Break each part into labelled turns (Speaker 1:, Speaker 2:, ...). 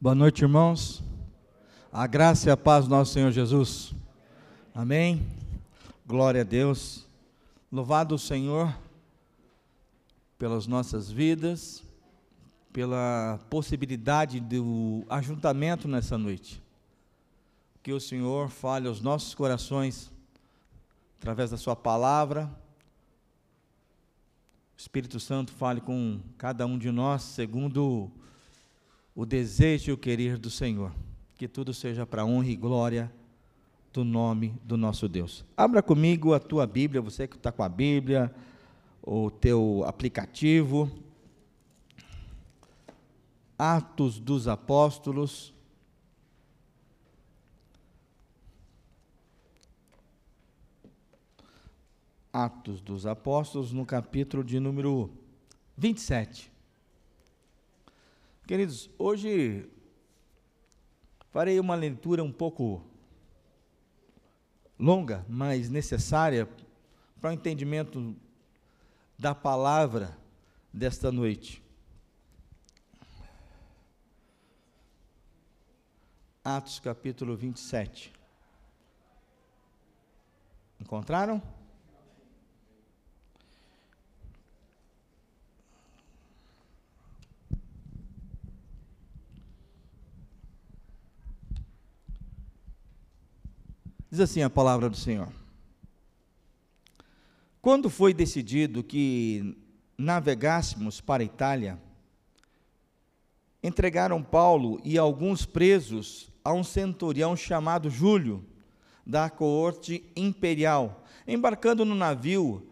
Speaker 1: Boa noite, irmãos. A graça e a paz do nosso Senhor Jesus. Amém. Glória a Deus. Louvado o Senhor pelas nossas vidas, pela possibilidade do ajuntamento nessa noite. Que o Senhor fale aos nossos corações através da Sua palavra. O Espírito Santo fale com cada um de nós segundo desejo e o querer do Senhor. Que tudo seja para honra e glória do nome do nosso Deus. Abra comigo a tua Bíblia, você que está com a Bíblia, o teu aplicativo. Atos dos Apóstolos. Atos dos Apóstolos, no capítulo de número 27. Queridos, hoje farei uma leitura um pouco longa, mas necessária para o entendimento da palavra desta noite. Atos capítulo 27. Encontraram? Diz assim a palavra do Senhor. Quando foi decidido que navegássemos para a Itália, entregaram Paulo e alguns presos a um centurião chamado Júlio, da coorte imperial, embarcando no navio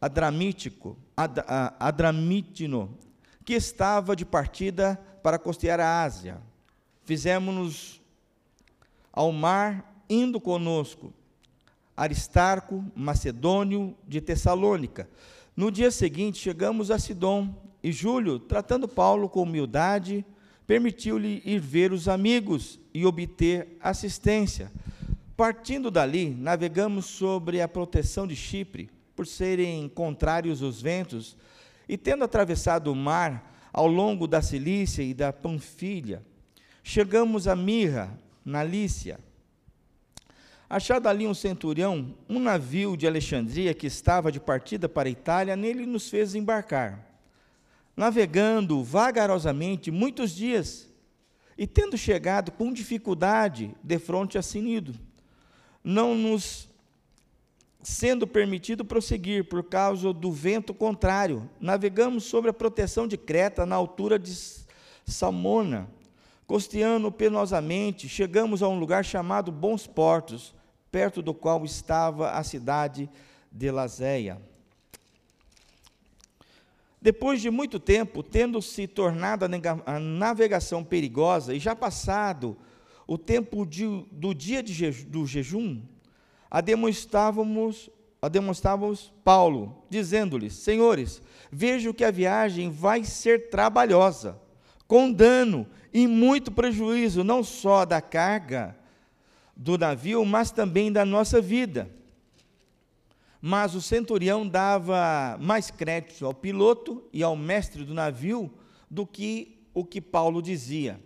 Speaker 1: Adramítico, Ad, Adramítino, que estava de partida para costear a Ásia. Fizemos-nos ao mar indo conosco Aristarco, macedônio de Tessalônica. No dia seguinte chegamos a Sidom e Júlio, tratando Paulo com humildade, permitiu-lhe ir ver os amigos e obter assistência. Partindo dali, navegamos sobre a proteção de Chipre, por serem contrários os ventos, e tendo atravessado o mar ao longo da Cilícia e da Panfilha, chegamos a Mirra, na Lícia Achado ali um centurião, um navio de Alexandria que estava de partida para a Itália, nele nos fez embarcar. Navegando vagarosamente muitos dias, e tendo chegado com dificuldade de fronte a Sinido, não nos sendo permitido prosseguir por causa do vento contrário, navegamos sobre a proteção de Creta, na altura de Salmona. Costeando penosamente, chegamos a um lugar chamado Bons Portos, perto do qual estava a cidade de Lazéia. Depois de muito tempo, tendo se tornado a navegação perigosa e já passado o tempo de, do dia de do jejum, a demonstrávamos Paulo, dizendo-lhes: Senhores, vejo que a viagem vai ser trabalhosa, com dano e muito prejuízo, não só da carga, do navio, mas também da nossa vida. Mas o centurião dava mais crédito ao piloto e ao mestre do navio do que o que Paulo dizia.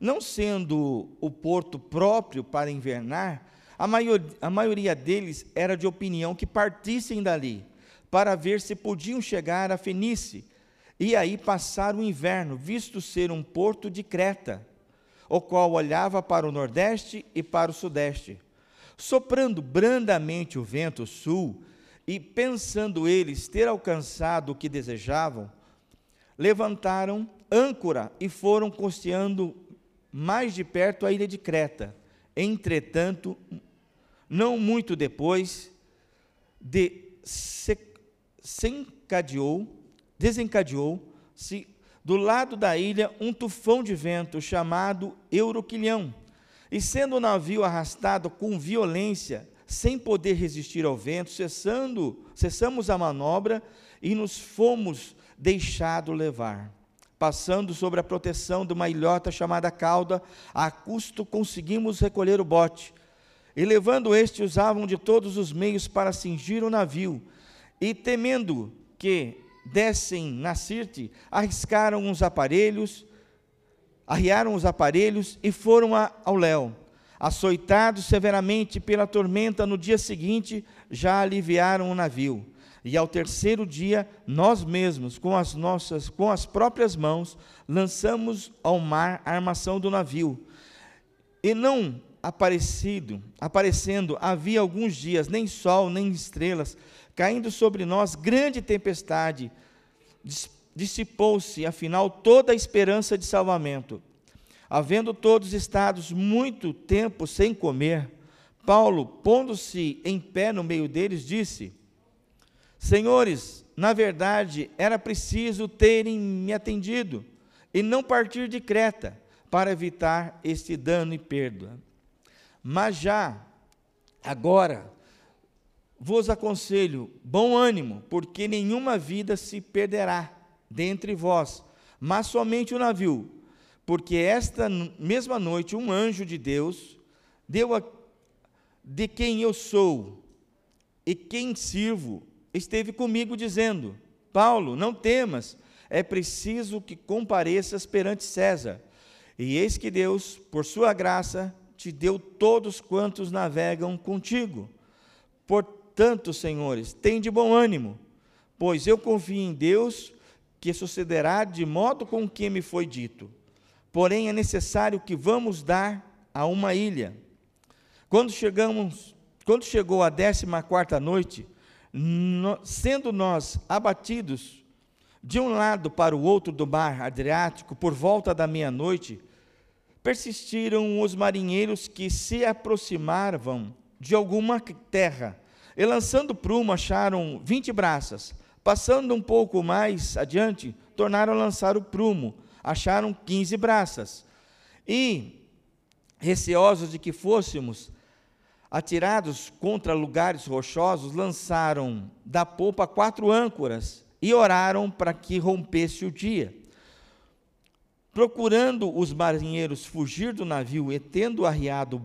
Speaker 1: Não sendo o porto próprio para invernar, a, maior, a maioria deles era de opinião que partissem dali, para ver se podiam chegar a Fenice e aí passar o inverno, visto ser um porto de Creta o qual olhava para o nordeste e para o sudeste. Soprando brandamente o vento sul, e pensando eles ter alcançado o que desejavam, levantaram âncora e foram costeando mais de perto a ilha de Creta. Entretanto, não muito depois, de se, desencadeou, desencadeou-se do lado da ilha um tufão de vento chamado Euroquilhão. E sendo o navio arrastado com violência, sem poder resistir ao vento, cessando, cessamos a manobra e nos fomos deixado levar. Passando sobre a proteção de uma ilhota chamada cauda, a custo conseguimos recolher o bote. E levando este, usavam de todos os meios para cingir o navio. E temendo que dessem na Sirte, arriscaram uns aparelhos, arriaram os aparelhos e foram a, ao léu. Açoitados severamente pela tormenta, no dia seguinte já aliviaram o navio. E ao terceiro dia, nós mesmos, com as nossas, com as próprias mãos, lançamos ao mar a armação do navio. E não aparecido, aparecendo havia alguns dias, nem sol, nem estrelas, caindo sobre nós grande tempestade. Dissipou-se, afinal, toda a esperança de salvamento. Havendo todos estados muito tempo sem comer, Paulo, pondo-se em pé no meio deles, disse: Senhores, na verdade, era preciso terem me atendido e não partir de Creta para evitar este dano e perda. Mas já agora vos aconselho bom ânimo, porque nenhuma vida se perderá dentre vós, mas somente o navio, porque esta mesma noite um anjo de Deus deu a, de quem eu sou e quem sirvo esteve comigo dizendo: Paulo, não temas, é preciso que compareças perante César. E eis que Deus, por sua graça, te deu todos quantos navegam contigo. Portanto, senhores, tem de bom ânimo, pois eu confio em Deus que sucederá de modo com que me foi dito. Porém, é necessário que vamos dar a uma ilha. Quando chegamos, quando chegou a décima quarta noite, no, sendo nós abatidos de um lado para o outro do mar Adriático por volta da meia-noite, persistiram os marinheiros que se aproximavam de alguma terra, e lançando prumo acharam vinte braças. Passando um pouco mais adiante, tornaram a lançar o prumo, acharam quinze braças. E, receosos de que fôssemos atirados contra lugares rochosos, lançaram da polpa quatro âncoras e oraram para que rompesse o dia. Procurando os marinheiros fugir do navio e tendo arriado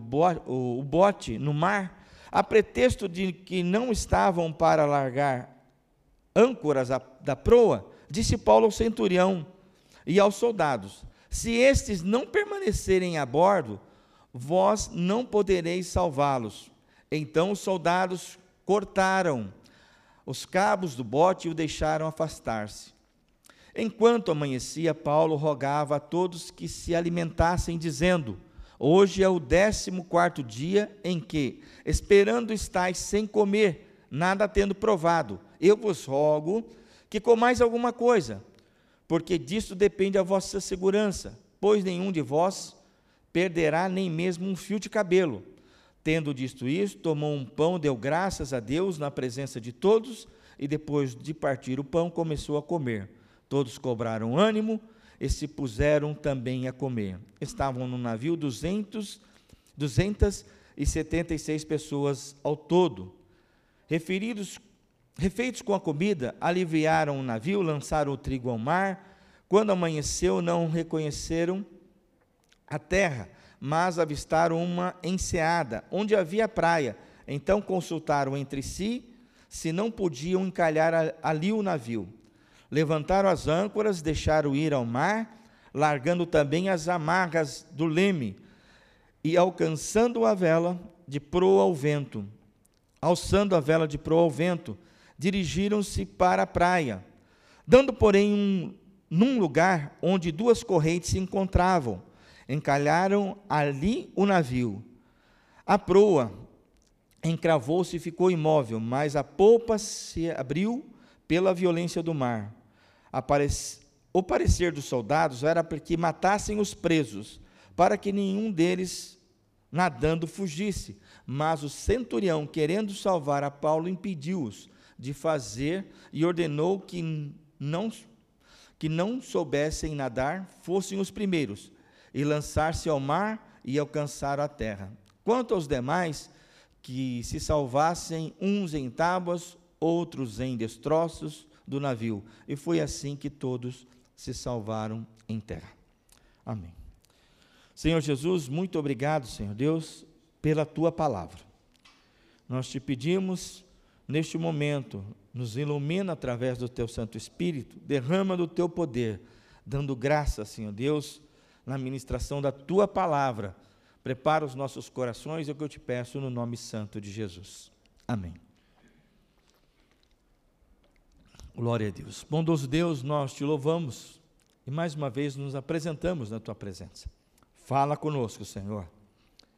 Speaker 1: o bote no mar, a pretexto de que não estavam para largar âncoras da proa, disse Paulo ao centurião e aos soldados: Se estes não permanecerem a bordo, vós não podereis salvá-los. Então os soldados cortaram os cabos do bote e o deixaram afastar-se. Enquanto amanhecia, Paulo rogava a todos que se alimentassem, dizendo: Hoje é o décimo quarto dia em que, esperando estáis sem comer, nada tendo provado, eu vos rogo que comais alguma coisa, porque disto depende a vossa segurança, pois nenhum de vós perderá nem mesmo um fio de cabelo. Tendo dito isso, tomou um pão, deu graças a Deus na presença de todos, e depois de partir o pão, começou a comer. Todos cobraram ânimo e se puseram também a comer. Estavam no navio duzentos, duzentas e setenta e seis pessoas ao todo. Referidos, refeitos com a comida, aliviaram o navio, lançaram o trigo ao mar. Quando amanheceu, não reconheceram a terra, mas avistaram uma enseada, onde havia praia. Então consultaram entre si se não podiam encalhar ali o navio. Levantaram as âncoras, deixaram ir ao mar, largando também as amarras do leme, e alcançando a vela de proa ao vento, alçando a vela de proa ao vento, dirigiram-se para a praia, dando, porém, um, num lugar onde duas correntes se encontravam encalharam ali o navio. A proa encravou-se e ficou imóvel, mas a polpa se abriu pela violência do mar. O parecer dos soldados era para que matassem os presos, para que nenhum deles nadando fugisse. Mas o centurião, querendo salvar a Paulo, impediu-os de fazer e ordenou que não que não soubessem nadar fossem os primeiros e lançar-se ao mar e alcançar a terra. Quanto aos demais, que se salvassem uns em tábuas, outros em destroços do navio. E foi assim que todos se salvaram em terra. Amém. Senhor Jesus, muito obrigado, Senhor Deus, pela tua palavra. Nós te pedimos neste momento, nos ilumina através do teu Santo Espírito, derrama do teu poder, dando graça, Senhor Deus, na ministração da tua palavra. Prepara os nossos corações, é o que eu te peço no nome santo de Jesus. Amém. Glória a Deus. Bondoso Deus, nós te louvamos e mais uma vez nos apresentamos na tua presença. Fala conosco, Senhor.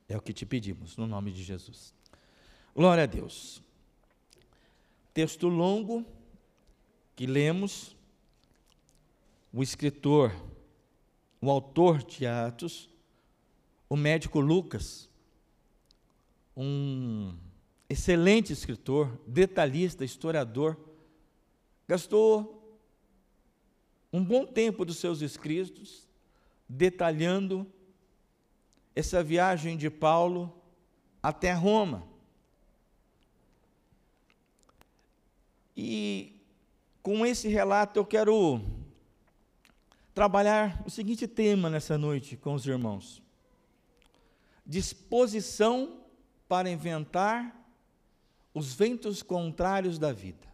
Speaker 1: É o que te pedimos, no nome de Jesus. Glória a Deus. Texto longo que lemos, o escritor, o autor de Atos, o médico Lucas, um excelente escritor, detalhista, historiador, gastou um bom tempo dos seus escritos detalhando essa viagem de Paulo até Roma. E com esse relato eu quero trabalhar o seguinte tema nessa noite com os irmãos: disposição para inventar os ventos contrários da vida.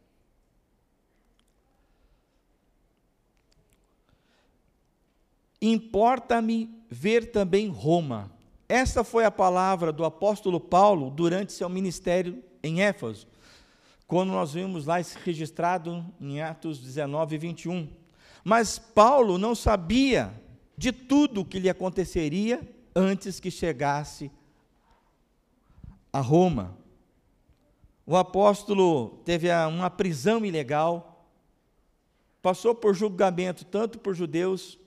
Speaker 1: Importa-me ver também Roma. Essa foi a palavra do apóstolo Paulo durante seu ministério em Éfeso quando nós vimos lá registrado em Atos 19, 21. Mas Paulo não sabia de tudo o que lhe aconteceria antes que chegasse a Roma. O apóstolo teve uma prisão ilegal, passou por julgamento tanto por judeus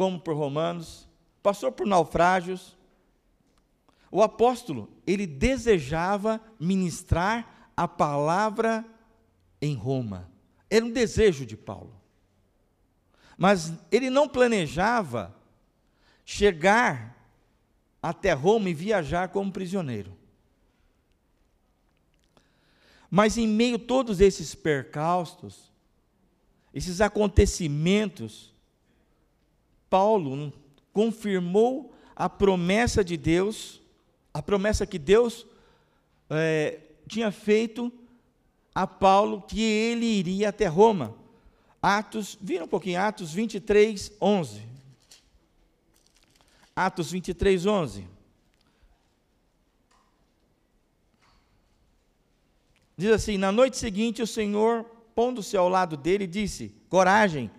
Speaker 1: como por romanos, passou por naufrágios. O apóstolo, ele desejava ministrar a palavra em Roma. Era um desejo de Paulo. Mas ele não planejava chegar até Roma e viajar como prisioneiro. Mas em meio a todos esses percalços, esses acontecimentos, Paulo confirmou a promessa de Deus, a promessa que Deus é, tinha feito a Paulo que ele iria até Roma. Atos, vira um pouquinho, Atos 23, 11. Atos 23, 11. Diz assim: Na noite seguinte, o Senhor, pondo-se ao lado dele, disse: Coragem,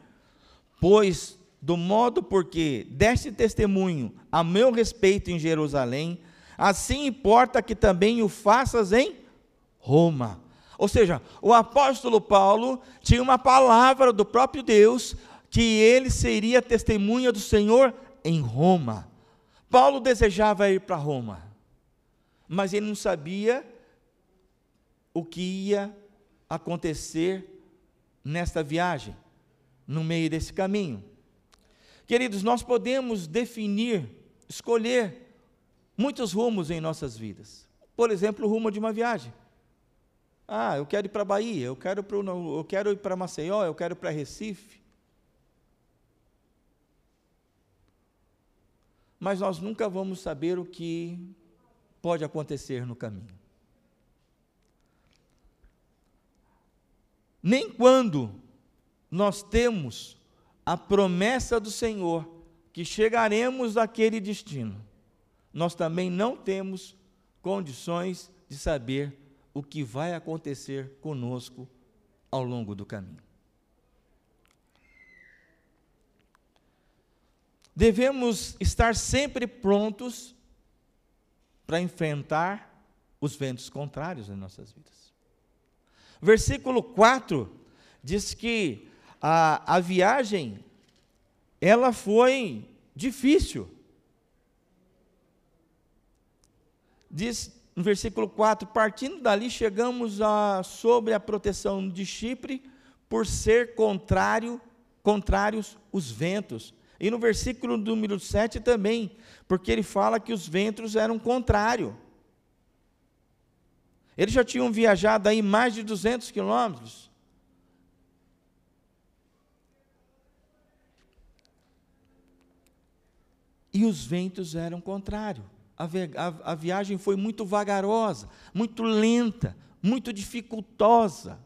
Speaker 1: pois do modo porque deste testemunho a meu respeito em Jerusalém, assim importa que também o faças em Roma. Ou seja, o apóstolo Paulo tinha uma palavra do próprio Deus que ele seria testemunha do Senhor em Roma. Paulo desejava ir para Roma, mas ele não sabia o que ia acontecer nesta viagem, no meio desse caminho. Queridos, nós podemos definir, escolher muitos rumos em nossas vidas. Por exemplo, o rumo de uma viagem. Ah, eu quero ir para a Bahia, eu quero, pro, eu quero ir para Maceió, eu quero ir para Recife. Mas nós nunca vamos saber o que pode acontecer no caminho. Nem quando nós temos a promessa do Senhor que chegaremos àquele destino, nós também não temos condições de saber o que vai acontecer conosco ao longo do caminho. Devemos estar sempre prontos para enfrentar os ventos contrários em nossas vidas. Versículo 4 diz que a, a viagem ela foi difícil. Diz no versículo 4, partindo dali, chegamos a, sobre a proteção de Chipre, por ser contrário, contrários os ventos. E no versículo número 7 também, porque ele fala que os ventos eram contrários. Eles já tinham viajado aí mais de 200 quilômetros. E os ventos eram contrários a, a, a viagem foi muito vagarosa, muito lenta, muito dificultosa.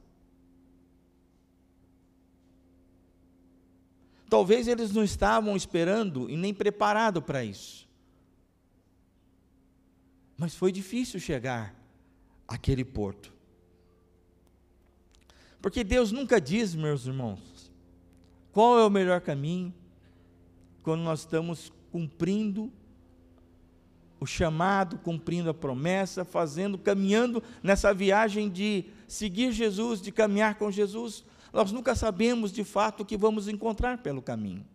Speaker 1: Talvez eles não estavam esperando e nem preparados para isso. Mas foi difícil chegar àquele porto. Porque Deus nunca diz, meus irmãos, qual é o melhor caminho quando nós estamos cumprindo o chamado, cumprindo a promessa, fazendo, caminhando nessa viagem de seguir Jesus, de caminhar com Jesus. Nós nunca sabemos de fato o que vamos encontrar pelo caminho.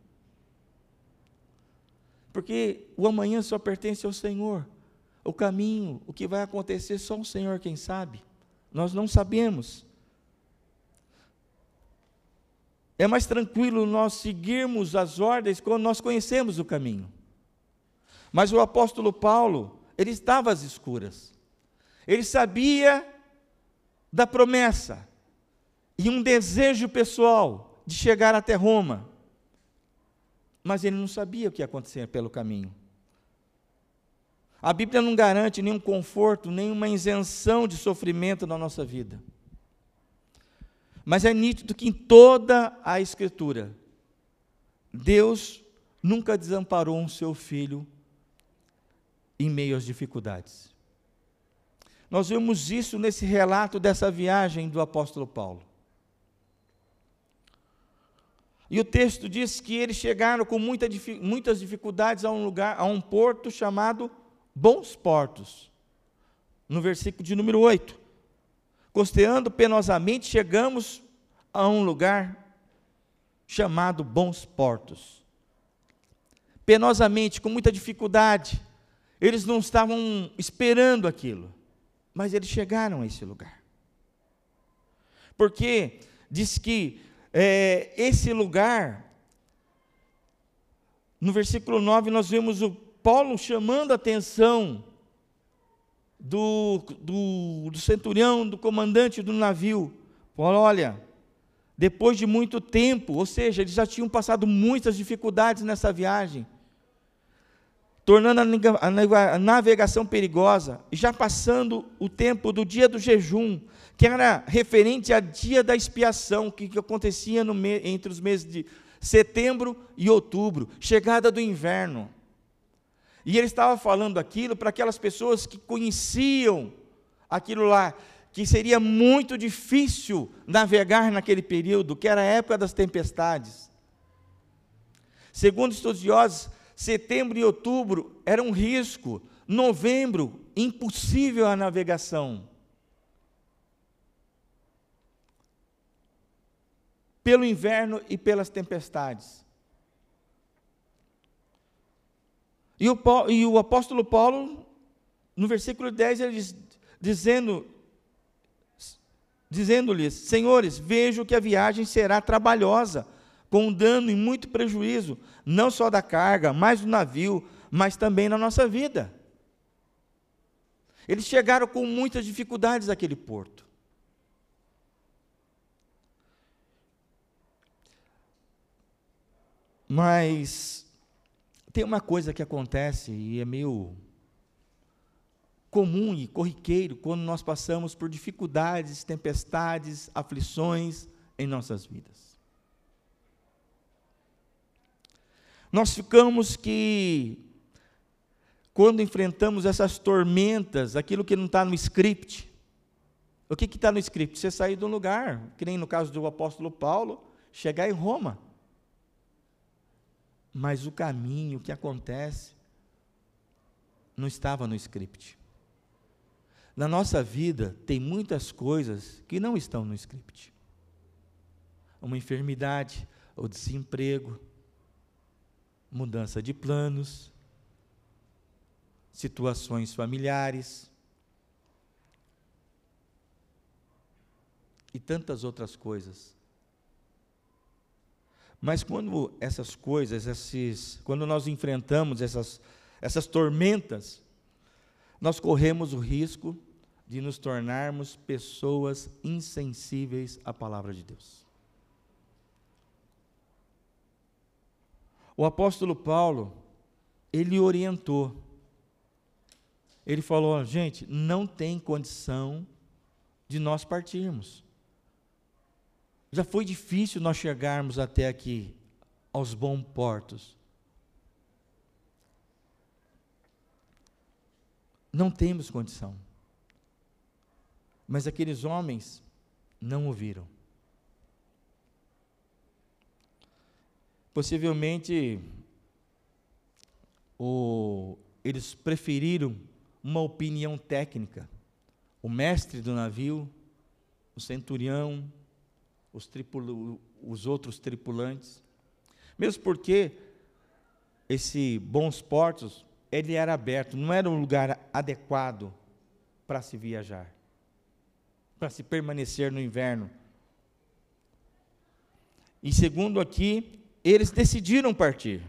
Speaker 1: Porque o amanhã só pertence ao Senhor. O caminho, o que vai acontecer, só o Senhor quem sabe. Nós não sabemos. É mais tranquilo nós seguirmos as ordens quando nós conhecemos o caminho. Mas o apóstolo Paulo, ele estava às escuras. Ele sabia da promessa e um desejo pessoal de chegar até Roma. Mas ele não sabia o que ia acontecer pelo caminho. A Bíblia não garante nenhum conforto, nenhuma isenção de sofrimento na nossa vida. Mas é nítido que em toda a Escritura, Deus nunca desamparou um seu filho em meio às dificuldades. Nós vemos isso nesse relato dessa viagem do apóstolo Paulo. E o texto diz que eles chegaram com muita, muitas dificuldades a um lugar, a um porto chamado Bons Portos. No versículo de número 8. Costeando penosamente, chegamos a um lugar chamado Bons Portos. Penosamente, com muita dificuldade, eles não estavam esperando aquilo, mas eles chegaram a esse lugar. Porque diz que é, esse lugar, no versículo 9, nós vemos o Paulo chamando a atenção do, do, do centurião, do comandante do navio. Paulo, olha, depois de muito tempo, ou seja, eles já tinham passado muitas dificuldades nessa viagem tornando a navegação perigosa, já passando o tempo do dia do jejum, que era referente ao dia da expiação, que, que acontecia entre os meses de setembro e outubro, chegada do inverno. E ele estava falando aquilo para aquelas pessoas que conheciam aquilo lá, que seria muito difícil navegar naquele período, que era a época das tempestades. Segundo estudiosos, Setembro e outubro era um risco. Novembro, impossível a navegação. Pelo inverno e pelas tempestades. E o, e o apóstolo Paulo, no versículo 10, ele diz, dizendo, dizendo-lhes: Senhores, vejo que a viagem será trabalhosa com dano e muito prejuízo, não só da carga, mas do navio, mas também na nossa vida. Eles chegaram com muitas dificuldades àquele porto. Mas tem uma coisa que acontece e é meio comum e corriqueiro quando nós passamos por dificuldades, tempestades, aflições em nossas vidas. Nós ficamos que, quando enfrentamos essas tormentas, aquilo que não está no script, o que está no script? Você sair de um lugar, que nem no caso do apóstolo Paulo, chegar em Roma. Mas o caminho, o que acontece, não estava no script. Na nossa vida, tem muitas coisas que não estão no script. Uma enfermidade, o desemprego, mudança de planos, situações familiares e tantas outras coisas. Mas quando essas coisas, esses, quando nós enfrentamos essas, essas tormentas, nós corremos o risco de nos tornarmos pessoas insensíveis à palavra de Deus. O apóstolo Paulo, ele orientou. Ele falou: gente, não tem condição de nós partirmos. Já foi difícil nós chegarmos até aqui, aos bons portos. Não temos condição. Mas aqueles homens não ouviram. Possivelmente, o, eles preferiram uma opinião técnica. O mestre do navio, o centurião, os, os outros tripulantes. Mesmo porque esse bons portos, ele era aberto, não era um lugar adequado para se viajar, para se permanecer no inverno. E segundo aqui, eles decidiram partir.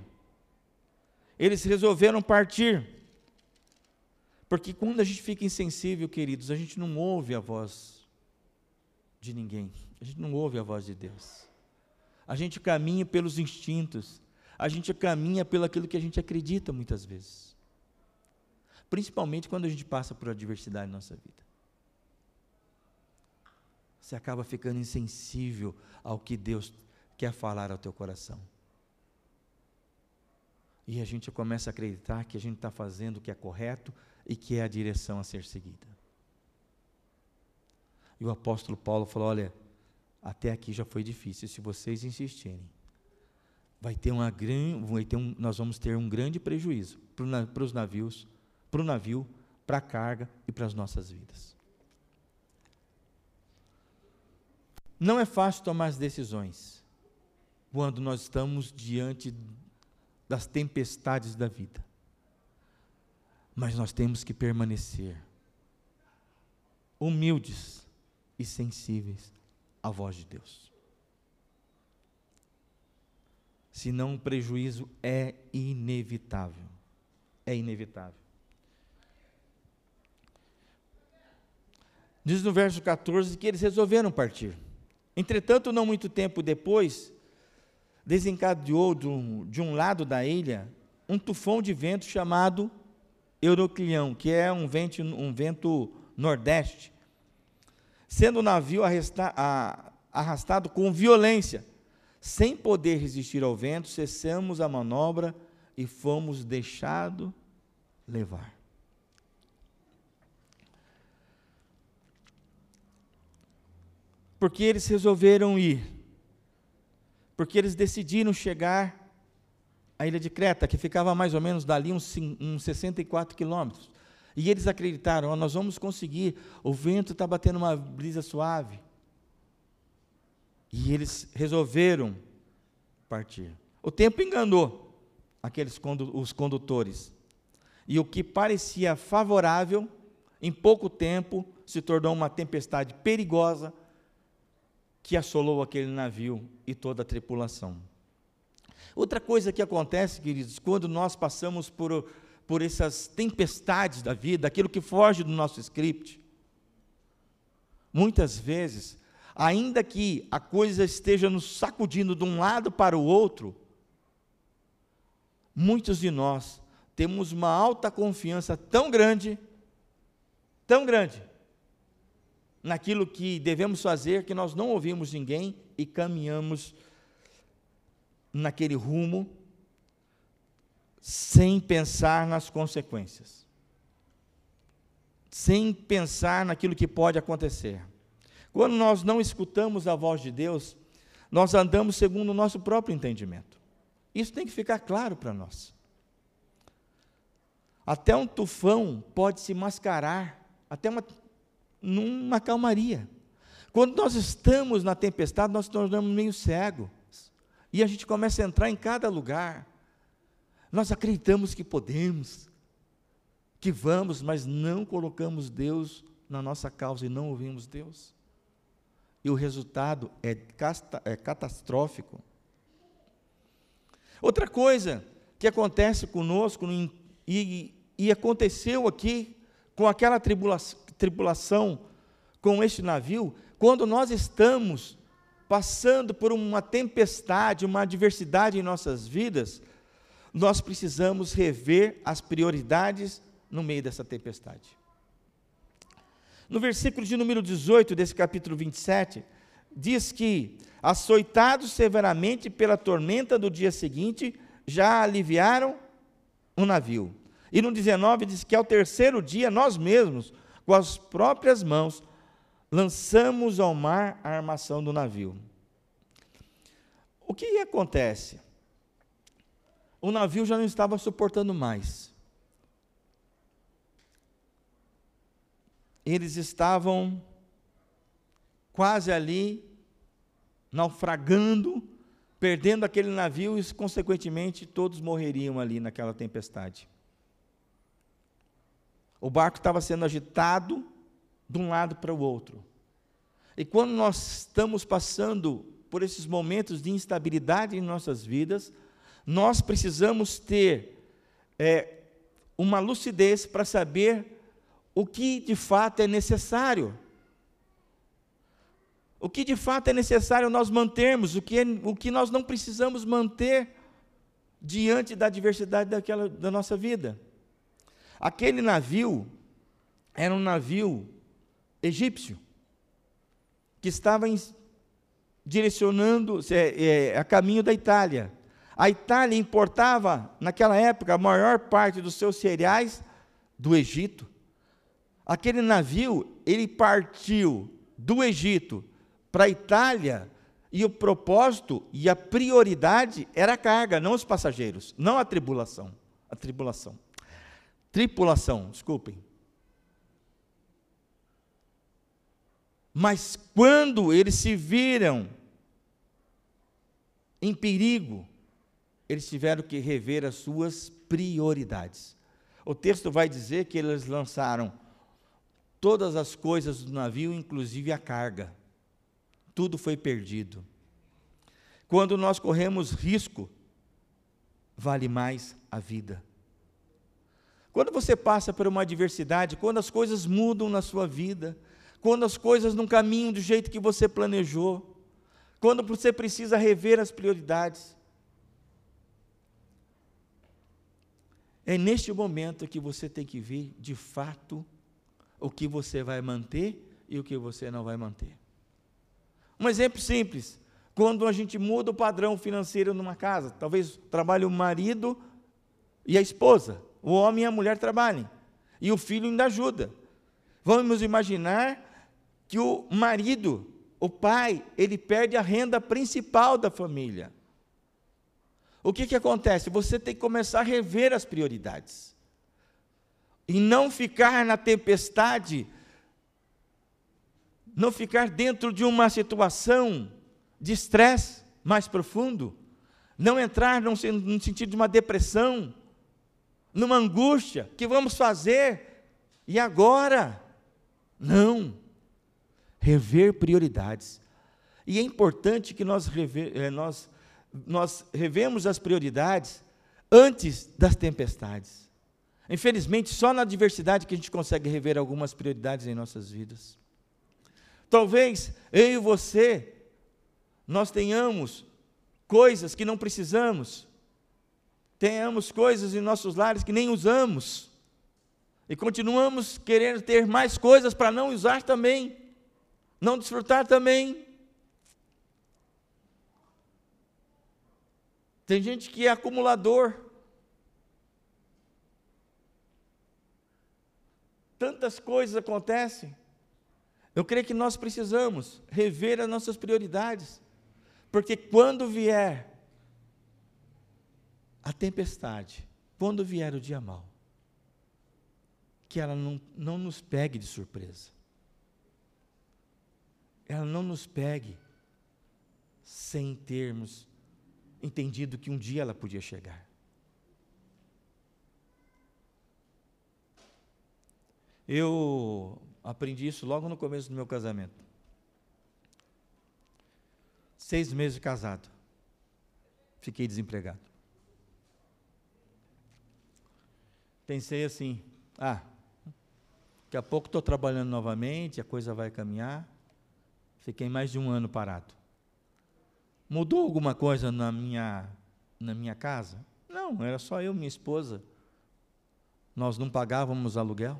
Speaker 1: Eles resolveram partir. Porque quando a gente fica insensível, queridos, a gente não ouve a voz de ninguém. A gente não ouve a voz de Deus. A gente caminha pelos instintos. A gente caminha pelo aquilo que a gente acredita muitas vezes. Principalmente quando a gente passa por adversidade na nossa vida. Você acaba ficando insensível ao que Deus quer falar ao teu coração. E a gente começa a acreditar que a gente está fazendo o que é correto e que é a direção a ser seguida. E o apóstolo Paulo falou: olha, até aqui já foi difícil, se vocês insistirem, vai ter uma grande, ter um, nós vamos ter um grande prejuízo para os navios, para o navio, para a carga e para as nossas vidas. Não é fácil tomar as decisões quando nós estamos diante das tempestades da vida. Mas nós temos que permanecer humildes e sensíveis à voz de Deus. Senão o prejuízo é inevitável. É inevitável. Diz no verso 14 que eles resolveram partir. Entretanto, não muito tempo depois, desencadeou de um, de um lado da ilha um tufão de vento chamado Euroclião, que é um vento, um vento nordeste, sendo o navio arrastado com violência, sem poder resistir ao vento, cessamos a manobra e fomos deixados levar. Porque eles resolveram ir, porque eles decidiram chegar a ilha de Creta, que ficava mais ou menos dali uns, uns 64 quilômetros. E eles acreditaram: oh, nós vamos conseguir, o vento está batendo uma brisa suave. E eles resolveram partir. O tempo enganou aqueles condu os condutores. E o que parecia favorável, em pouco tempo, se tornou uma tempestade perigosa que assolou aquele navio e toda a tripulação. Outra coisa que acontece, queridos, quando nós passamos por, por essas tempestades da vida, aquilo que foge do nosso script, muitas vezes, ainda que a coisa esteja nos sacudindo de um lado para o outro, muitos de nós temos uma alta confiança tão grande, tão grande, naquilo que devemos fazer, que nós não ouvimos ninguém e caminhamos naquele rumo sem pensar nas consequências, sem pensar naquilo que pode acontecer. Quando nós não escutamos a voz de Deus, nós andamos segundo o nosso próprio entendimento. Isso tem que ficar claro para nós. Até um tufão pode se mascarar, até uma, numa calmaria. Quando nós estamos na tempestade, nós nos tornamos meio cego. E a gente começa a entrar em cada lugar. Nós acreditamos que podemos, que vamos, mas não colocamos Deus na nossa causa e não ouvimos Deus. E o resultado é, casta, é catastrófico. Outra coisa que acontece conosco, e, e aconteceu aqui com aquela tribulação, tribulação com este navio, quando nós estamos passando por uma tempestade, uma adversidade em nossas vidas, nós precisamos rever as prioridades no meio dessa tempestade. No versículo de número 18 desse capítulo 27, diz que, açoitados severamente pela tormenta do dia seguinte, já aliviaram o navio. E no 19 diz que ao terceiro dia nós mesmos, com as próprias mãos, lançamos ao mar a armação do navio. O que acontece? O navio já não estava suportando mais. Eles estavam quase ali, naufragando, perdendo aquele navio e, consequentemente, todos morreriam ali naquela tempestade. O barco estava sendo agitado de um lado para o outro. E quando nós estamos passando por esses momentos de instabilidade em nossas vidas, nós precisamos ter é, uma lucidez para saber o que de fato é necessário. O que de fato é necessário nós mantermos, o que, é, o que nós não precisamos manter diante da adversidade daquela, da nossa vida. Aquele navio era um navio egípcio, que estava em, direcionando é, é, a caminho da Itália. A Itália importava, naquela época, a maior parte dos seus cereais do Egito. Aquele navio, ele partiu do Egito para a Itália, e o propósito e a prioridade era a carga, não os passageiros, não a tribulação. A tribulação. Tripulação, desculpem. Mas quando eles se viram em perigo, eles tiveram que rever as suas prioridades. O texto vai dizer que eles lançaram todas as coisas do navio, inclusive a carga tudo foi perdido. Quando nós corremos risco, vale mais a vida. Quando você passa por uma adversidade, quando as coisas mudam na sua vida, quando as coisas não caminham do jeito que você planejou, quando você precisa rever as prioridades, é neste momento que você tem que ver de fato o que você vai manter e o que você não vai manter. Um exemplo simples: quando a gente muda o padrão financeiro numa casa, talvez trabalhe o marido e a esposa, o homem e a mulher trabalhem, e o filho ainda ajuda. Vamos imaginar que o marido, o pai, ele perde a renda principal da família. O que, que acontece? Você tem que começar a rever as prioridades. E não ficar na tempestade não ficar dentro de uma situação de estresse mais profundo, não entrar no, sentido de uma depressão, numa angústia, que vamos fazer? E agora? Não. Rever prioridades. E é importante que nós, rever, eh, nós, nós revemos as prioridades antes das tempestades. Infelizmente, só na adversidade que a gente consegue rever algumas prioridades em nossas vidas. Talvez eu e você, nós tenhamos coisas que não precisamos, tenhamos coisas em nossos lares que nem usamos, e continuamos querendo ter mais coisas para não usar também, não desfrutar também. Tem gente que é acumulador. Tantas coisas acontecem. Eu creio que nós precisamos rever as nossas prioridades, porque quando vier a tempestade, quando vier o dia mau, que ela não, não nos pegue de surpresa, ela não nos pegue sem termos entendido que um dia ela podia chegar. Eu Aprendi isso logo no começo do meu casamento. Seis meses de casado. Fiquei desempregado. Pensei assim: ah, daqui a pouco estou trabalhando novamente, a coisa vai caminhar. Fiquei mais de um ano parado. Mudou alguma coisa na minha, na minha casa? Não, era só eu e minha esposa. Nós não pagávamos aluguel.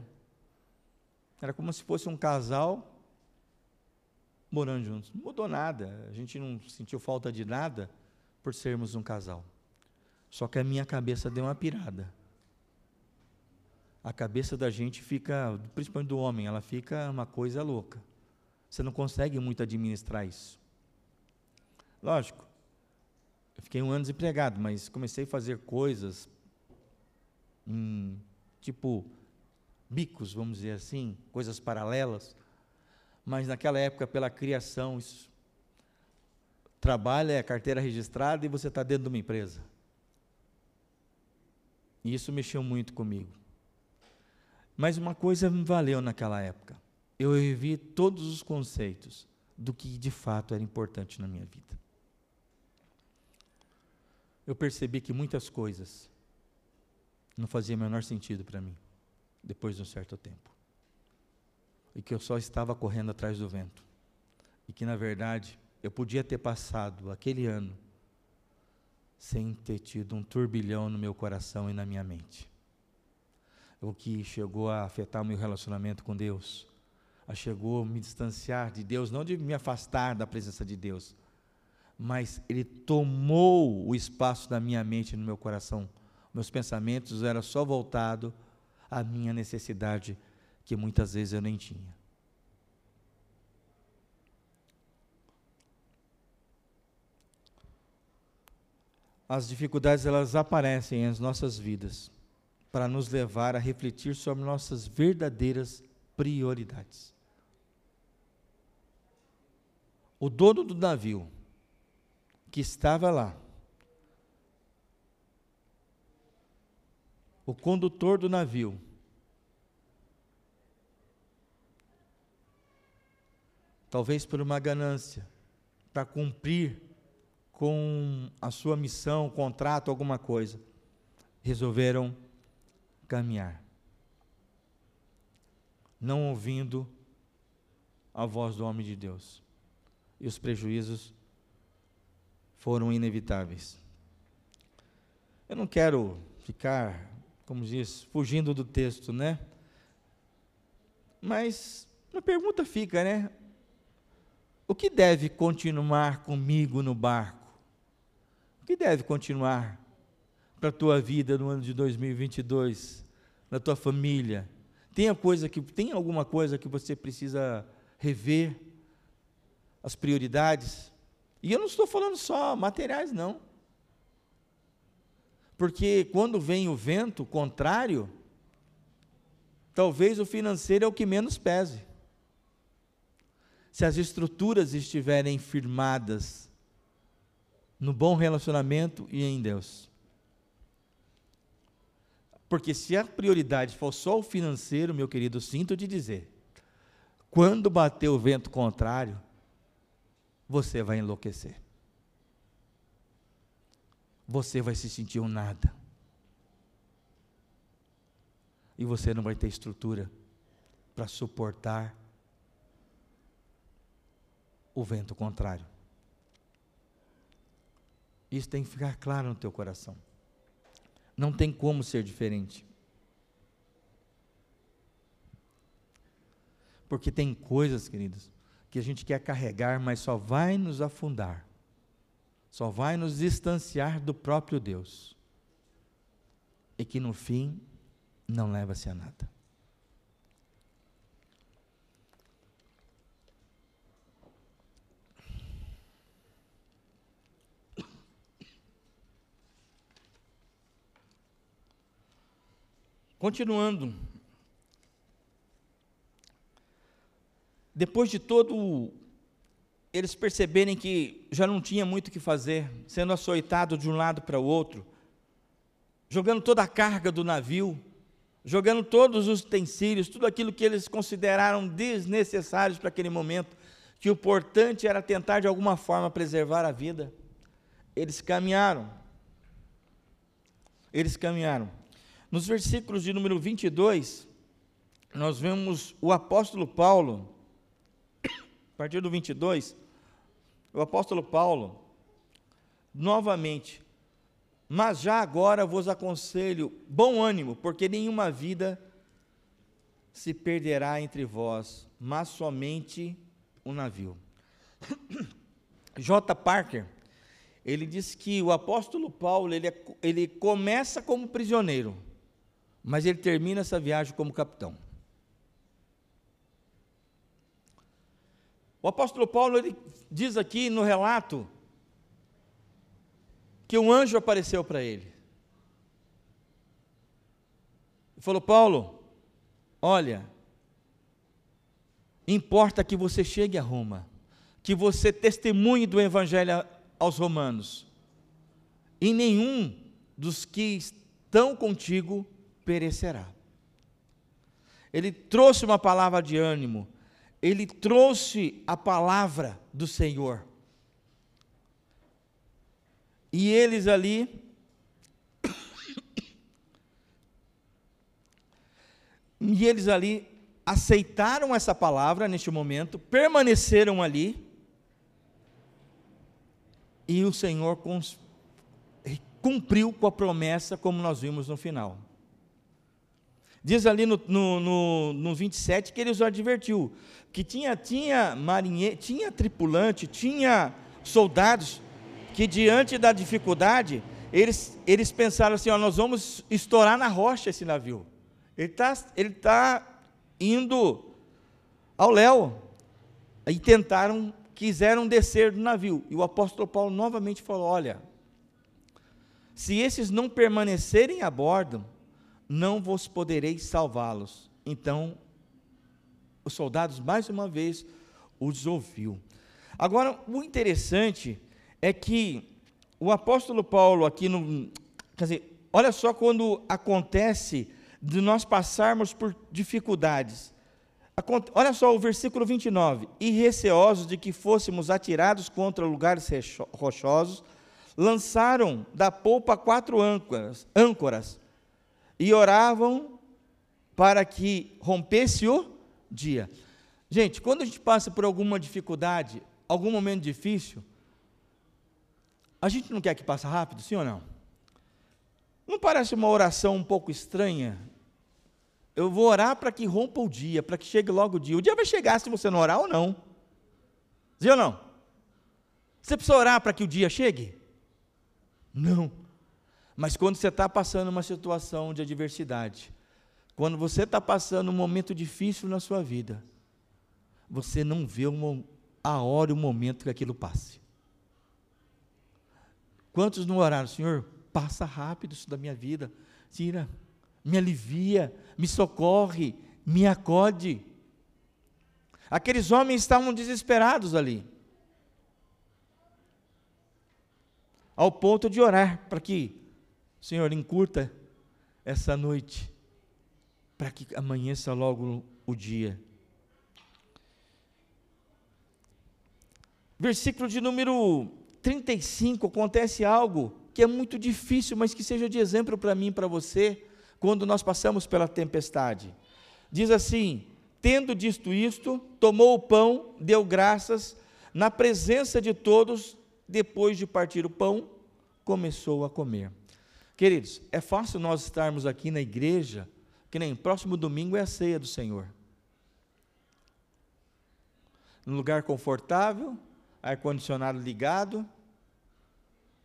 Speaker 1: Era como se fosse um casal morando juntos. Não mudou nada, a gente não sentiu falta de nada por sermos um casal. Só que a minha cabeça deu uma pirada. A cabeça da gente fica, principalmente do homem, ela fica uma coisa louca. Você não consegue muito administrar isso. Lógico, eu fiquei um ano desempregado, mas comecei a fazer coisas, hum, tipo bicos, vamos dizer assim, coisas paralelas. Mas naquela época, pela criação, isso, trabalho é carteira registrada e você está dentro de uma empresa. E isso mexeu muito comigo. Mas uma coisa me valeu naquela época. Eu revi todos os conceitos do que de fato era importante na minha vida. Eu percebi que muitas coisas não faziam o menor sentido para mim, depois de um certo tempo. E que eu só estava correndo atrás do vento. E que, na verdade, eu podia ter passado aquele ano sem ter tido um turbilhão no meu coração e na minha mente. O que chegou a afetar o meu relacionamento com Deus, a chegou a me distanciar de Deus, não de me afastar da presença de Deus, mas ele tomou o espaço da minha mente no meu coração. Meus pensamentos eram só voltados à minha necessidade, que muitas vezes eu nem tinha. as dificuldades elas aparecem em nossas vidas para nos levar a refletir sobre nossas verdadeiras prioridades. O dono do navio que estava lá, o condutor do navio, talvez por uma ganância, para cumprir com a sua missão, contrato, alguma coisa, resolveram caminhar, não ouvindo a voz do homem de Deus. E os prejuízos foram inevitáveis. Eu não quero ficar, como diz, fugindo do texto, né? Mas a pergunta fica, né? O que deve continuar comigo no barco? O que deve continuar para a tua vida no ano de 2022, na tua família? Tem, coisa que, tem alguma coisa que você precisa rever? As prioridades? E eu não estou falando só materiais, não. Porque quando vem o vento contrário, talvez o financeiro é o que menos pese. Se as estruturas estiverem firmadas, no bom relacionamento e em Deus. Porque se a prioridade for só o financeiro, meu querido, sinto te dizer, quando bater o vento contrário, você vai enlouquecer. Você vai se sentir um nada. E você não vai ter estrutura para suportar o vento contrário. Isso tem que ficar claro no teu coração. Não tem como ser diferente. Porque tem coisas, queridos, que a gente quer carregar, mas só vai nos afundar. Só vai nos distanciar do próprio Deus. E que no fim não leva-se a nada. Continuando. Depois de todo eles perceberem que já não tinha muito o que fazer, sendo açoitado de um lado para o outro, jogando toda a carga do navio, jogando todos os utensílios, tudo aquilo que eles consideraram desnecessários para aquele momento, que o importante era tentar de alguma forma preservar a vida. Eles caminharam. Eles caminharam. Nos versículos de número 22, nós vemos o apóstolo Paulo, partir do 22, o apóstolo Paulo, novamente, mas já agora vos aconselho bom ânimo, porque nenhuma vida se perderá entre vós, mas somente um navio. J. Parker, ele diz que o apóstolo Paulo, ele, é, ele começa como prisioneiro, mas ele termina essa viagem como capitão. O apóstolo Paulo, ele diz aqui no relato, que um anjo apareceu para ele. E falou: Paulo, olha, importa que você chegue a Roma, que você testemunhe do Evangelho aos romanos, e nenhum dos que estão contigo perecerá. Ele trouxe uma palavra de ânimo, ele trouxe a palavra do Senhor. E eles ali, e eles ali aceitaram essa palavra neste momento, permaneceram ali, e o Senhor cumpriu com a promessa, como nós vimos no final. Diz ali no, no, no, no 27 que ele os advertiu que tinha, tinha marinheiro, tinha tripulante, tinha soldados que diante da dificuldade, eles, eles pensaram assim: ó, nós vamos estourar na rocha esse navio. Ele está ele tá indo ao léu. E tentaram, quiseram descer do navio. E o apóstolo Paulo novamente falou: olha, se esses não permanecerem a bordo, não vos podereis salvá-los. Então, os soldados, mais uma vez, os ouviu. Agora, o interessante é que o apóstolo Paulo, aqui no. Quer dizer, olha só quando acontece de nós passarmos por dificuldades. Olha só o versículo 29. E receosos de que fôssemos atirados contra lugares rochosos, lançaram da polpa quatro âncoras, âncoras e oravam para que rompesse o dia. Gente, quando a gente passa por alguma dificuldade, algum momento difícil, a gente não quer que passe rápido, sim ou não? Não parece uma oração um pouco estranha? Eu vou orar para que rompa o dia, para que chegue logo o dia. O dia vai chegar se você não orar ou não. Sim ou não? Você precisa orar para que o dia chegue? Não. Mas quando você está passando uma situação de adversidade, quando você está passando um momento difícil na sua vida, você não vê a hora e o momento que aquilo passe. Quantos não oraram, Senhor, passa rápido isso da minha vida, tira, me alivia, me socorre, me acode. Aqueles homens estavam desesperados ali, ao ponto de orar para que, Senhor, encurta essa noite, para que amanheça logo o dia. Versículo de número 35 acontece algo que é muito difícil, mas que seja de exemplo para mim e para você, quando nós passamos pela tempestade. Diz assim: Tendo dito isto, tomou o pão, deu graças, na presença de todos, depois de partir o pão, começou a comer. Queridos, é fácil nós estarmos aqui na igreja, que nem próximo domingo é a ceia do Senhor. Num lugar confortável, ar-condicionado ligado,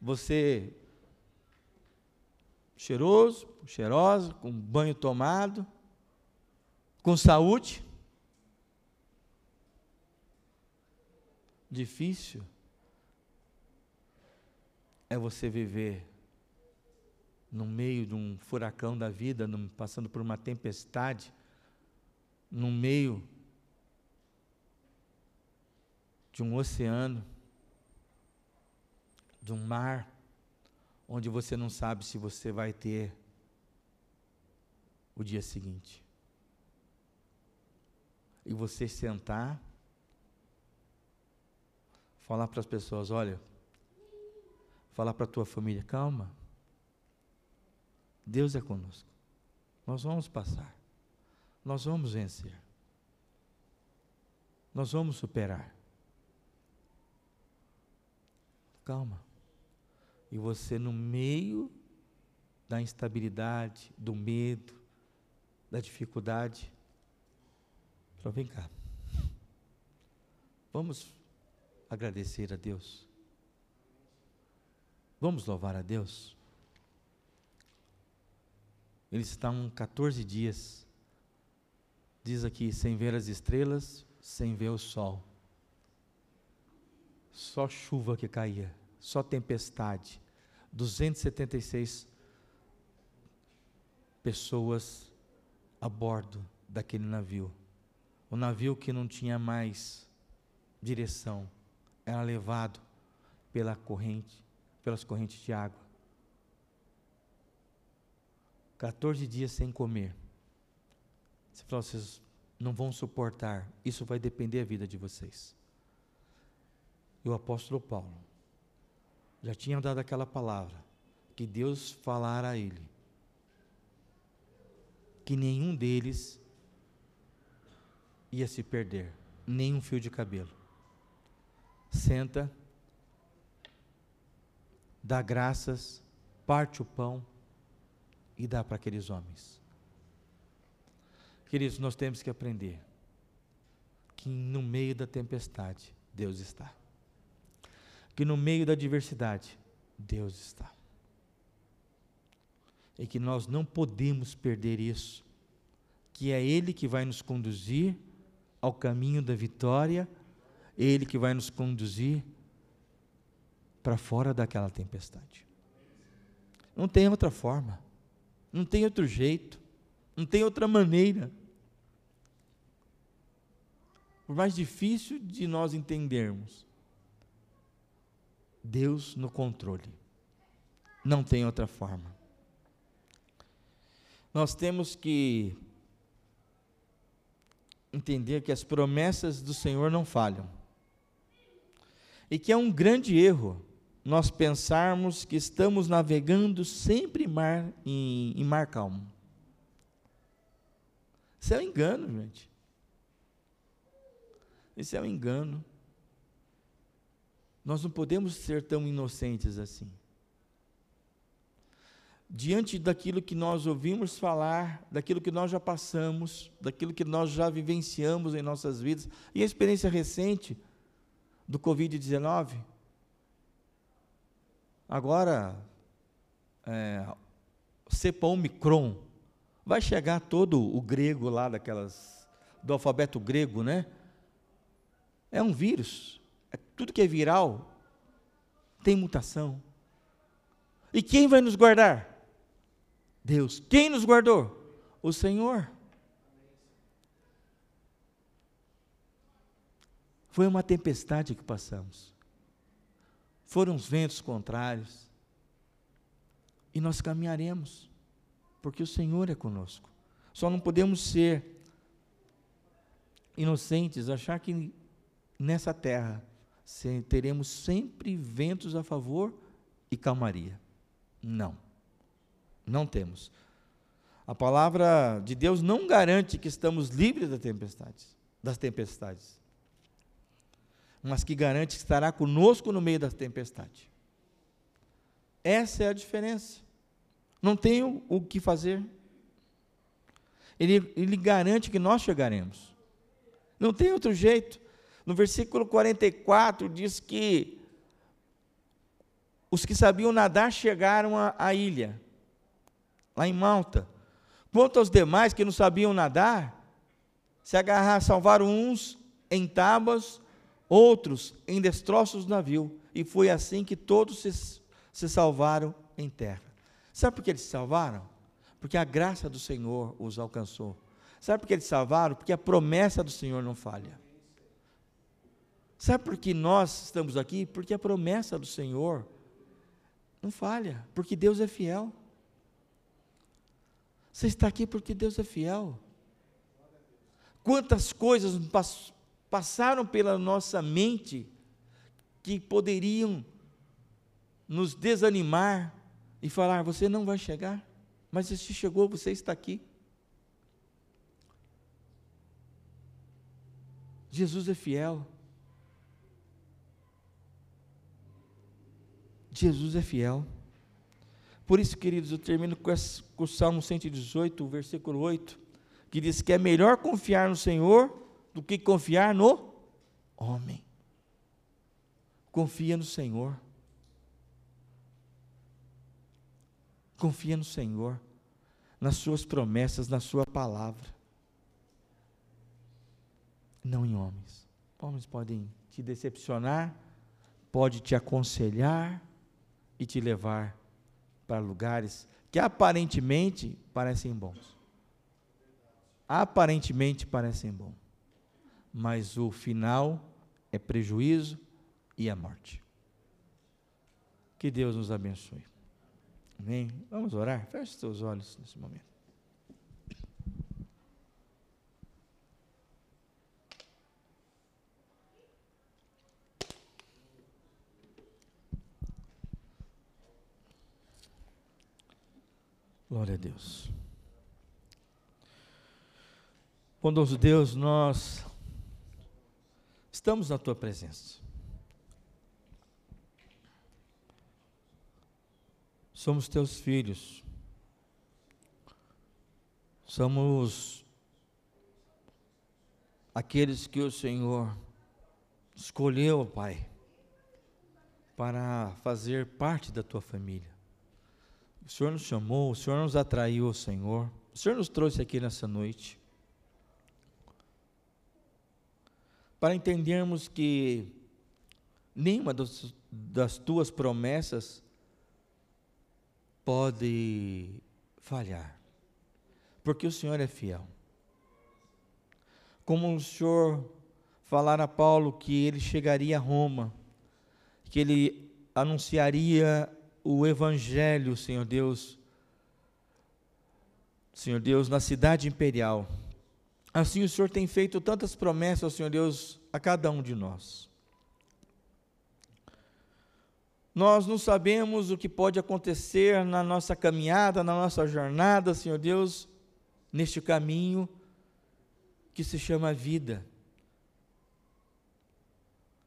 Speaker 1: você cheiroso, cheirosa, com banho tomado, com saúde. Difícil é você viver no meio de um furacão da vida, passando por uma tempestade, no meio de um oceano, de um mar, onde você não sabe se você vai ter o dia seguinte. E você sentar, falar para as pessoas: olha, falar para a tua família, calma, Deus é conosco, nós vamos passar, nós vamos vencer, nós vamos superar. Calma. E você, no meio da instabilidade, do medo, da dificuldade, fala: vem cá. Vamos agradecer a Deus. Vamos louvar a Deus. Eles estão 14 dias, diz aqui, sem ver as estrelas, sem ver o sol. Só chuva que caía, só tempestade. 276 pessoas a bordo daquele navio. O navio que não tinha mais direção, era levado pela corrente, pelas correntes de água. 14 dias sem comer. Você falou, vocês não vão suportar. Isso vai depender da vida de vocês. E o apóstolo Paulo já tinha dado aquela palavra que Deus falara a ele que nenhum deles ia se perder, nem um fio de cabelo. Senta, dá graças, parte o pão e dá para aqueles homens. Queridos, nós temos que aprender que no meio da tempestade, Deus está. Que no meio da adversidade, Deus está. E que nós não podemos perder isso, que é Ele que vai nos conduzir ao caminho da vitória, Ele que vai nos conduzir para fora daquela tempestade. Não tem outra forma, não tem outro jeito, não tem outra maneira. Por mais difícil de nós entendermos, Deus no controle. Não tem outra forma. Nós temos que entender que as promessas do Senhor não falham. E que é um grande erro nós pensarmos que estamos navegando sempre em mar, em, em mar calmo. Isso é um engano, gente. Isso é um engano. Nós não podemos ser tão inocentes assim diante daquilo que nós ouvimos falar, daquilo que nós já passamos, daquilo que nós já vivenciamos em nossas vidas, e a experiência recente do Covid-19. Agora, é, cepa Omicron, vai chegar todo o grego lá, daquelas, do alfabeto grego, né? É um vírus, é, tudo que é viral tem mutação. E quem vai nos guardar? Deus. Quem nos guardou? O Senhor. Foi uma tempestade que passamos. Foram os ventos contrários. E nós caminharemos, porque o Senhor é conosco. Só não podemos ser inocentes, achar que nessa terra teremos sempre ventos a favor e calmaria. Não. Não temos. A palavra de Deus não garante que estamos livres das tempestades, das tempestades. Mas que garante que estará conosco no meio da tempestade. Essa é a diferença. Não tenho o que fazer. Ele, ele garante que nós chegaremos. Não tem outro jeito. No versículo 44 diz que os que sabiam nadar chegaram à ilha lá em Malta. Quanto aos demais que não sabiam nadar, se agarrar, salvaram uns em tábuas, outros em destroços do navio. E foi assim que todos se, se salvaram em terra. Sabe por que eles se salvaram? Porque a graça do Senhor os alcançou. Sabe por que eles se salvaram? Porque a promessa do Senhor não falha. Sabe por que nós estamos aqui? Porque a promessa do Senhor não falha, porque Deus é fiel. Você está aqui porque Deus é fiel. Quantas coisas passaram pela nossa mente que poderiam nos desanimar e falar: você não vai chegar, mas se chegou, você está aqui. Jesus é fiel. Jesus é fiel. Por isso, queridos, eu termino com, esse, com o Salmo 118, versículo 8, que diz que é melhor confiar no Senhor do que confiar no homem. Confia no Senhor. Confia no Senhor, nas Suas promessas, na Sua palavra. Não em homens. Homens podem te decepcionar, pode te aconselhar e te levar para lugares que aparentemente parecem bons. Aparentemente parecem bons. Mas o final é prejuízo e a morte. Que Deus nos abençoe. Amém? Vamos orar? Feche os seus olhos nesse momento. Glória a Deus. Bondoso Deus, nós estamos na tua presença. Somos teus filhos. Somos aqueles que o Senhor escolheu, Pai, para fazer parte da tua família. O Senhor nos chamou, o Senhor nos atraiu, Senhor. O Senhor nos trouxe aqui nessa noite para entendermos que nenhuma das, das tuas promessas pode falhar, porque o Senhor é fiel. Como o Senhor falara a Paulo que ele chegaria a Roma, que ele anunciaria o Evangelho, Senhor Deus, Senhor Deus, na cidade imperial. Assim o Senhor tem feito tantas promessas, Senhor Deus, a cada um de nós. Nós não sabemos o que pode acontecer na nossa caminhada, na nossa jornada, Senhor Deus, neste caminho que se chama vida.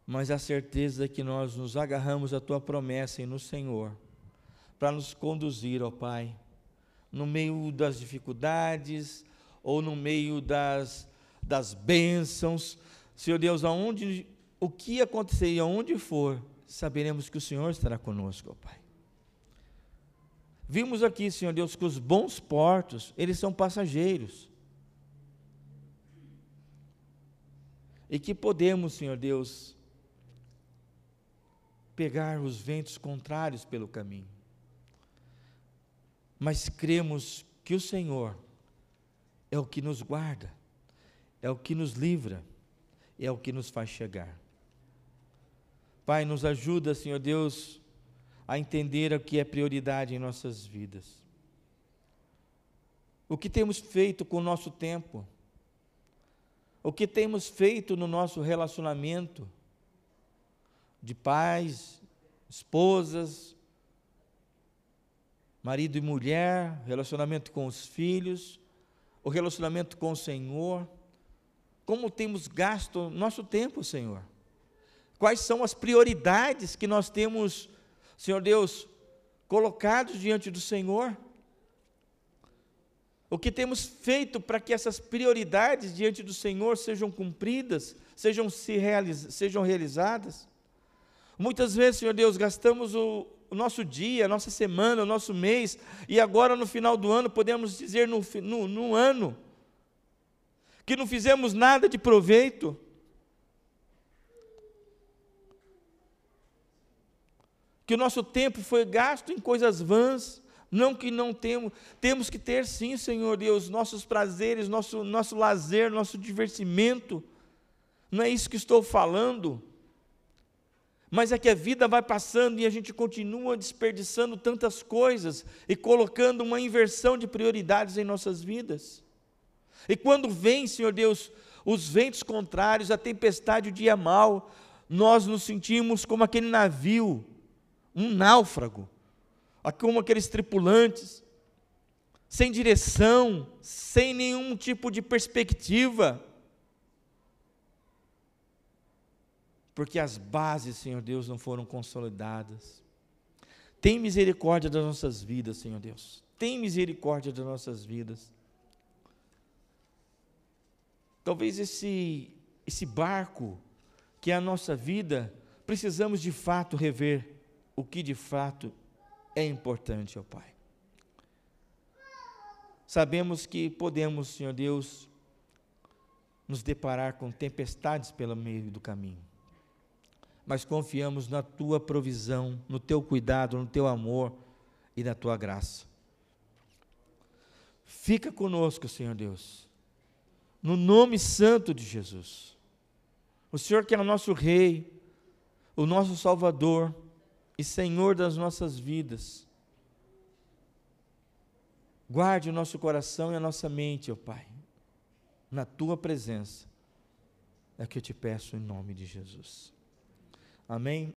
Speaker 1: Mas a certeza é que nós nos agarramos à tua promessa e no Senhor, para nos conduzir, ó Pai, no meio das dificuldades ou no meio das, das bênçãos, Senhor Deus, aonde o que acontecer e aonde for, saberemos que o Senhor estará conosco, ó Pai. Vimos aqui, Senhor Deus, que os bons portos, eles são passageiros. E que podemos, Senhor Deus, pegar os ventos contrários pelo caminho. Mas cremos que o Senhor é o que nos guarda, é o que nos livra, é o que nos faz chegar. Pai, nos ajuda, Senhor Deus, a entender o que é prioridade em nossas vidas. O que temos feito com o nosso tempo? O que temos feito no nosso relacionamento de pais, esposas, marido e mulher, relacionamento com os filhos, o relacionamento com o Senhor? Como temos gasto nosso tempo, Senhor? Quais são as prioridades que nós temos, Senhor Deus, colocados diante do Senhor? O que temos feito para que essas prioridades diante do Senhor sejam cumpridas, sejam, se realiz sejam realizadas? Muitas vezes, Senhor Deus, gastamos o, o, nosso dia, a nossa semana, o nosso mês, e agora no final do ano podemos dizer no, no, no ano que não fizemos nada de proveito. que o nosso tempo foi gasto em coisas vãs, não que não temos, temos que ter sim, Senhor Deus, nossos prazeres, nosso, nosso lazer, nosso divertimento, não é isso que estou falando, mas é que a vida vai passando e a gente continua desperdiçando tantas coisas e colocando uma inversão de prioridades em nossas vidas. E quando vem, Senhor Deus, os ventos contrários, a tempestade, o dia mal, nós nos sentimos como aquele navio um náufrago, como aqueles tripulantes, sem direção, sem nenhum tipo de perspectiva. Porque as bases, Senhor Deus, não foram consolidadas. Tem misericórdia das nossas vidas, Senhor Deus. Tem misericórdia das nossas vidas. Talvez esse, esse barco que é a nossa vida precisamos de fato rever o que de fato é importante, ó Pai. Sabemos que podemos, Senhor Deus, nos deparar com tempestades pelo meio do caminho, mas confiamos na tua provisão, no teu cuidado, no teu amor e na tua graça. Fica conosco, Senhor Deus, no nome santo de Jesus. O Senhor que é o nosso Rei, o nosso Salvador e Senhor das nossas vidas. Guarde o nosso coração e a nossa mente, ó Pai, na tua presença. É que eu te peço em nome de Jesus. Amém.